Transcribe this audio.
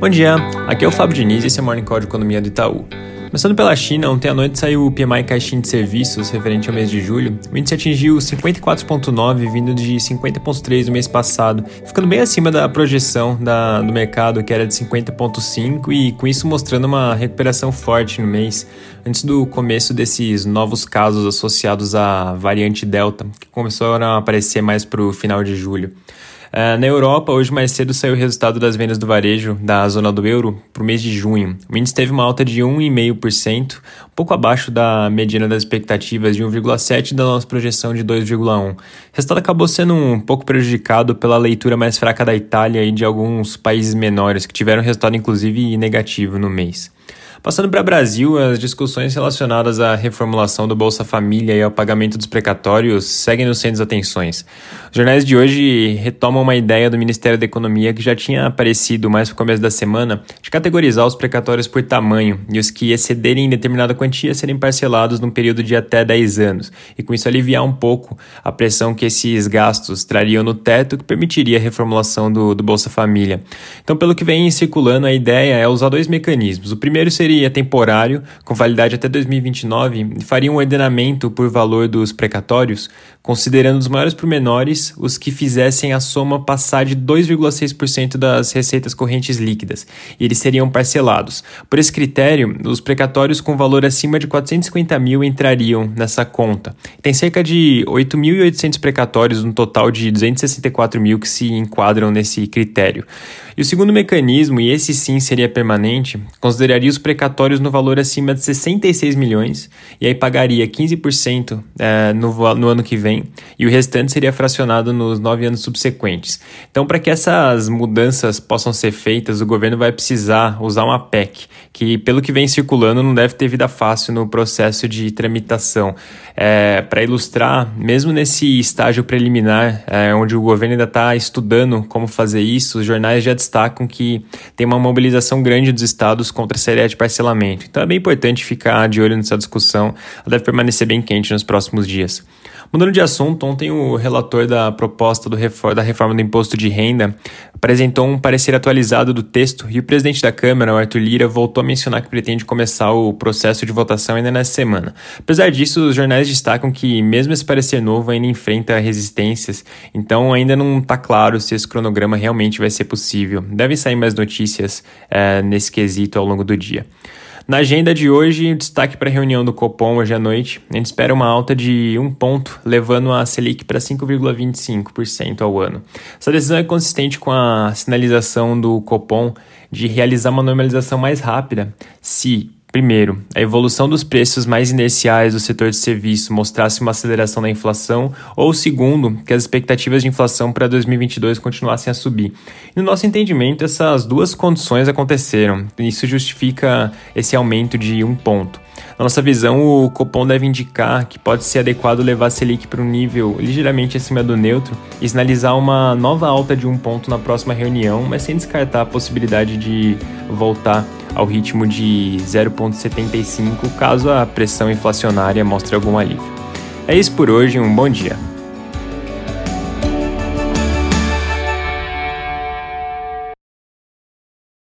Bom dia, aqui é o Fábio Diniz e esse é o Morning Call de Economia do Itaú. Começando pela China, ontem à noite saiu o PMI Caixinha de Serviços referente ao mês de julho. O índice atingiu 54,9, vindo de 50,3 no mês passado, ficando bem acima da projeção da, do mercado, que era de 50,5, e com isso mostrando uma recuperação forte no mês, antes do começo desses novos casos associados à variante Delta, que começaram a aparecer mais para o final de julho. Uh, na Europa, hoje mais cedo saiu o resultado das vendas do varejo da zona do euro para o mês de junho. O índice teve uma alta de 1,5%, um pouco abaixo da mediana das expectativas de 1,7% da nossa projeção de 2,1%. O resultado acabou sendo um pouco prejudicado pela leitura mais fraca da Itália e de alguns países menores, que tiveram resultado inclusive negativo no mês. Passando para o Brasil, as discussões relacionadas à reformulação do Bolsa Família e ao pagamento dos precatórios seguem no centro das atenções. Os jornais de hoje retomam uma ideia do Ministério da Economia que já tinha aparecido mais no começo da semana de categorizar os precatórios por tamanho e os que excederem determinada quantia serem parcelados num período de até 10 anos, e com isso aliviar um pouco a pressão que esses gastos trariam no teto que permitiria a reformulação do, do Bolsa Família. Então, pelo que vem circulando, a ideia é usar dois mecanismos. O primeiro seria seria temporário, com validade até 2029, e faria um ordenamento por valor dos precatórios, considerando os maiores pormenores os que fizessem a soma passar de 2,6% das receitas correntes líquidas, e eles seriam parcelados. Por esse critério, os precatórios com valor acima de 450 mil entrariam nessa conta. Tem cerca de 8.800 precatórios, no total de 264 mil que se enquadram nesse critério. E o segundo mecanismo, e esse sim seria permanente, consideraria os precatórios no valor acima de 66 milhões, e aí pagaria 15% é, no, no ano que vem, e o restante seria fracionado nos nove anos subsequentes. Então, para que essas mudanças possam ser feitas, o governo vai precisar usar uma PEC, que, pelo que vem circulando, não deve ter vida fácil no processo de tramitação. É, para ilustrar, mesmo nesse estágio preliminar, é, onde o governo ainda está estudando como fazer isso, os jornais já destacam que tem uma mobilização grande dos estados contra a série de parcelamento. Então é bem importante ficar de olho nessa discussão, ela deve permanecer bem quente nos próximos dias. Mudando de assunto, ontem o relator da proposta do refor da reforma do imposto de renda apresentou um parecer atualizado do texto e o presidente da Câmara, Arthur Lira, voltou a mencionar que pretende começar o processo de votação ainda nesta semana. Apesar disso, os jornais destacam que mesmo esse parecer novo ainda enfrenta resistências, então ainda não está claro se esse cronograma realmente vai ser possível. Devem sair mais notícias é, nesse quesito ao longo do dia. Na agenda de hoje, destaque para a reunião do Copom hoje à noite. A gente espera uma alta de um ponto, levando a Selic para 5,25% ao ano. Essa decisão é consistente com a sinalização do Copom de realizar uma normalização mais rápida se Primeiro, a evolução dos preços mais inerciais do setor de serviço mostrasse uma aceleração da inflação, ou segundo, que as expectativas de inflação para 2022 continuassem a subir. No nosso entendimento, essas duas condições aconteceram. Isso justifica esse aumento de um ponto. Na nossa visão, o Copom deve indicar que pode ser adequado levar a Selic para um nível ligeiramente acima do neutro e sinalizar uma nova alta de um ponto na próxima reunião, mas sem descartar a possibilidade de voltar ao ritmo de 0,75 caso a pressão inflacionária mostre algum alívio. É isso por hoje, um bom dia.